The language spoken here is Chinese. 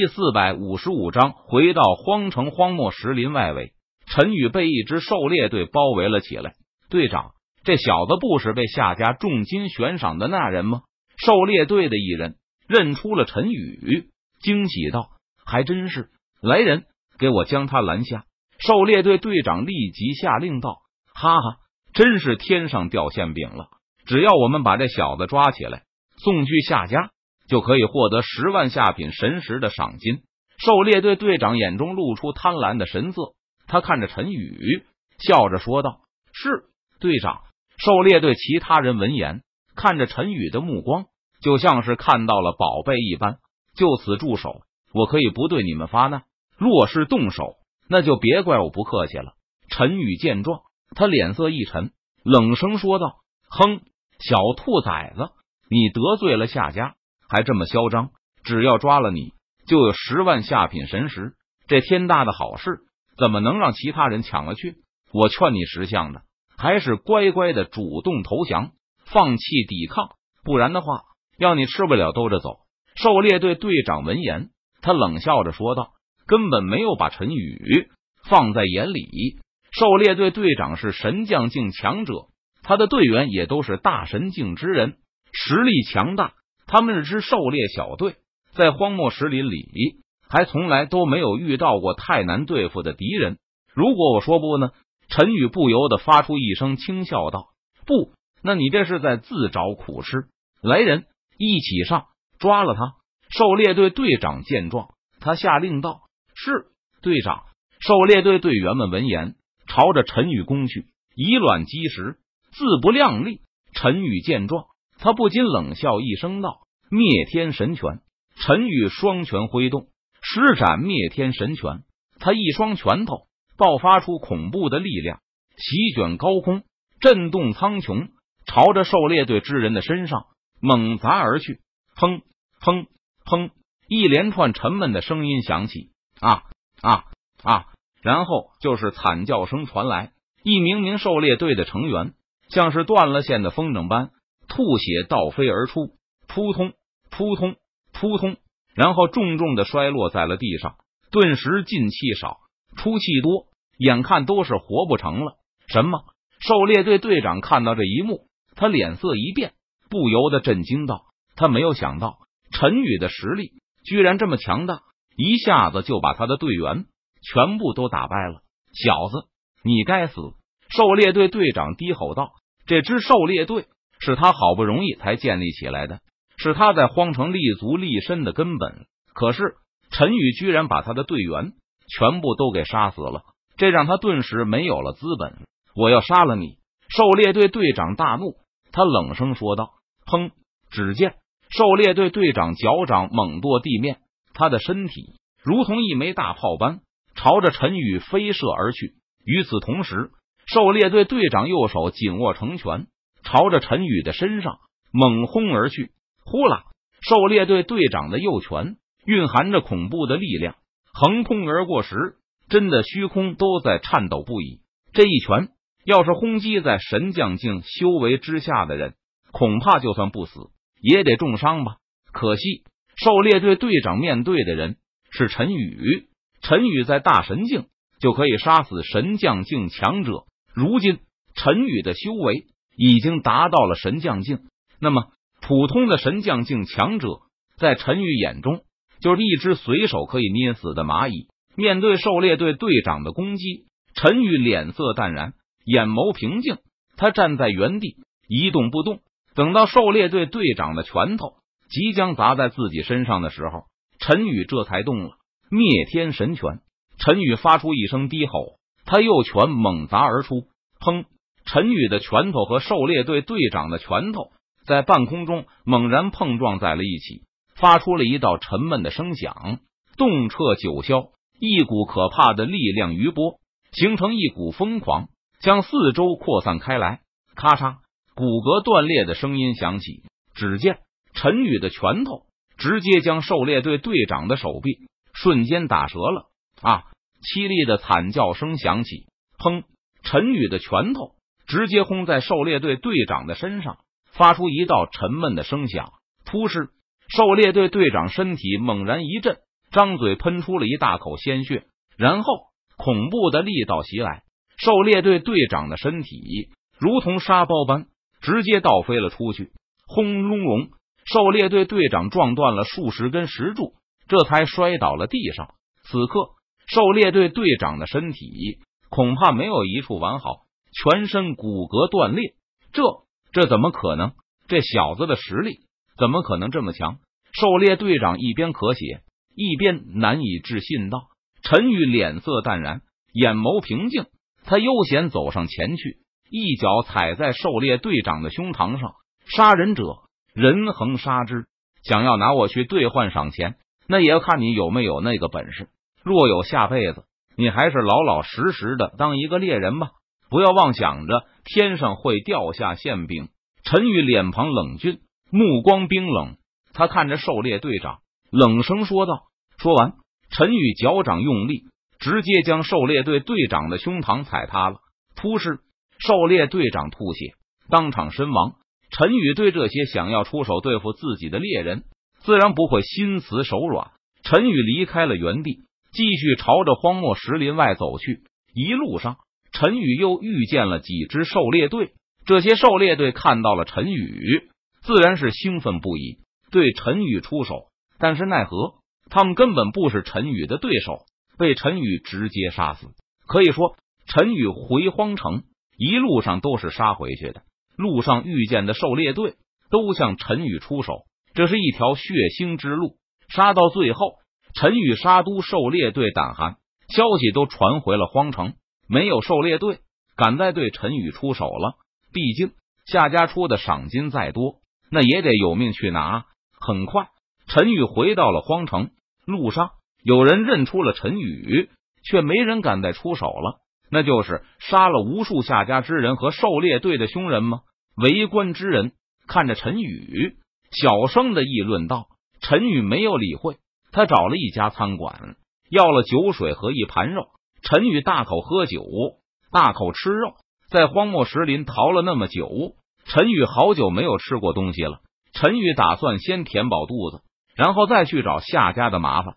第四百五十五章，回到荒城荒漠石林外围，陈宇被一支狩猎队包围了起来。队长，这小子不是被夏家重金悬赏的那人吗？狩猎队的一人认出了陈宇，惊喜道：“还真是！来人，给我将他拦下！”狩猎队队长立即下令道：“哈哈，真是天上掉馅饼了！只要我们把这小子抓起来，送去夏家。”就可以获得十万下品神石的赏金。狩猎队队长眼中露出贪婪的神色，他看着陈宇，笑着说道：“是队长。”狩猎队其他人闻言，看着陈宇的目光就像是看到了宝贝一般。就此住手！我可以不对你们发难，若是动手，那就别怪我不客气了。陈宇见状，他脸色一沉，冷声说道：“哼，小兔崽子，你得罪了夏家。”还这么嚣张！只要抓了你，就有十万下品神石。这天大的好事，怎么能让其他人抢了去？我劝你识相的，还是乖乖的主动投降，放弃抵抗。不然的话，要你吃不了兜着走。狩猎队队长闻言，他冷笑着说道：“根本没有把陈宇放在眼里。狩猎队队长是神将境强者，他的队员也都是大神境之人，实力强大。”他们是支狩猎小队，在荒漠石林里还从来都没有遇到过太难对付的敌人。如果我说不呢？陈宇不由得发出一声轻笑，道：“不，那你这是在自找苦吃。”来人，一起上，抓了他！狩猎队队长见状，他下令道：“是队长。”狩猎队队员们闻言，朝着陈宇攻去，以卵击石，自不量力。陈宇见状。他不禁冷笑一声，道：“灭天神拳！”陈宇双拳挥动，施展灭天神拳。他一双拳头爆发出恐怖的力量，席卷高空，震动苍穹，朝着狩猎队之人的身上猛砸而去。砰砰砰！一连串沉闷的声音响起，啊啊啊！然后就是惨叫声传来。一名名狩猎队的成员像是断了线的风筝般。吐血倒飞而出，扑通扑通扑通，然后重重的摔落在了地上，顿时进气少，出气多，眼看都是活不成了。什么？狩猎队队长看到这一幕，他脸色一变，不由得震惊道：“他没有想到陈宇的实力居然这么强大，一下子就把他的队员全部都打败了。小子，你该死！”狩猎队队长低吼道：“这支狩猎队。”是他好不容易才建立起来的，是他在荒城立足立身的根本。可是陈宇居然把他的队员全部都给杀死了，这让他顿时没有了资本。我要杀了你！狩猎队队长大怒，他冷声说道：“砰！”只见狩猎队队长脚掌猛跺地面，他的身体如同一枚大炮般朝着陈宇飞射而去。与此同时，狩猎队队长右手紧握成拳。朝着陈宇的身上猛轰而去，呼啦！狩猎队队长的右拳蕴含着恐怖的力量，横空而过时，真的虚空都在颤抖不已。这一拳要是轰击在神将境修为之下的人，恐怕就算不死也得重伤吧。可惜，狩猎队队长面对的人是陈宇，陈宇在大神境就可以杀死神将境强者。如今，陈宇的修为。已经达到了神将境，那么普通的神将境强者，在陈宇眼中就是一只随手可以捏死的蚂蚁。面对狩猎队队长的攻击，陈宇脸色淡然，眼眸平静，他站在原地一动不动。等到狩猎队队长的拳头即将砸在自己身上的时候，陈宇这才动了灭天神拳。陈宇发出一声低吼，他右拳猛砸而出，砰！陈宇的拳头和狩猎队队长的拳头在半空中猛然碰撞在了一起，发出了一道沉闷的声响，动彻九霄。一股可怕的力量余波形成一股疯狂，向四周扩散开来。咔嚓，骨骼断裂的声音响起。只见陈宇的拳头直接将狩猎队队长的手臂瞬间打折了。啊！凄厉的惨叫声响起。砰！陈宇的拳头。直接轰在狩猎队队长的身上，发出一道沉闷的声响。突施，狩猎队队长身体猛然一震，张嘴喷出了一大口鲜血，然后恐怖的力道袭来，狩猎队队长的身体如同沙包般直接倒飞了出去，轰隆隆，狩猎队队长撞断了数十根石柱，这才摔倒了地上。此刻，狩猎队队长的身体恐怕没有一处完好，全身骨骼断裂。这这怎么可能？这小子的实力怎么可能这么强？狩猎队长一边咳血，一边难以置信道：“陈宇脸色淡然，眼眸平静，他悠闲走上前去，一脚踩在狩猎队长的胸膛上。杀人者，人恒杀之。想要拿我去兑换赏钱，那也要看你有没有那个本事。若有下辈子，你还是老老实实的当一个猎人吧，不要妄想着天上会掉下馅饼。”陈宇脸庞冷峻，目光冰冷。他看着狩猎队长，冷声说道：“说完，陈宇脚掌用力，直接将狩猎队队长的胸膛踩塌了。突施，狩猎队长吐血，当场身亡。陈宇对这些想要出手对付自己的猎人，自然不会心慈手软。陈宇离开了原地，继续朝着荒漠石林外走去。一路上，陈宇又遇见了几支狩猎队。这些狩猎队看到了陈宇，自然是兴奋不已。对陈宇出手，但是奈何他们根本不是陈宇的对手，被陈宇直接杀死。可以说，陈宇回荒城一路上都是杀回去的。路上遇见的狩猎队都向陈宇出手，这是一条血腥之路。杀到最后，陈宇杀都狩猎队胆寒，消息都传回了荒城，没有狩猎队敢再对陈宇出手了。毕竟夏家出的赏金再多，那也得有命去拿。很快，陈宇回到了荒城。路上有人认出了陈宇，却没人敢再出手了。那就是杀了无数夏家之人和狩猎队的凶人吗？围观之人看着陈宇，小声的议论道。陈宇没有理会，他找了一家餐馆，要了酒水和一盘肉。陈宇大口喝酒，大口吃肉。在荒漠石林逃了那么久，陈宇好久没有吃过东西了。陈宇打算先填饱肚子，然后再去找夏家的麻烦。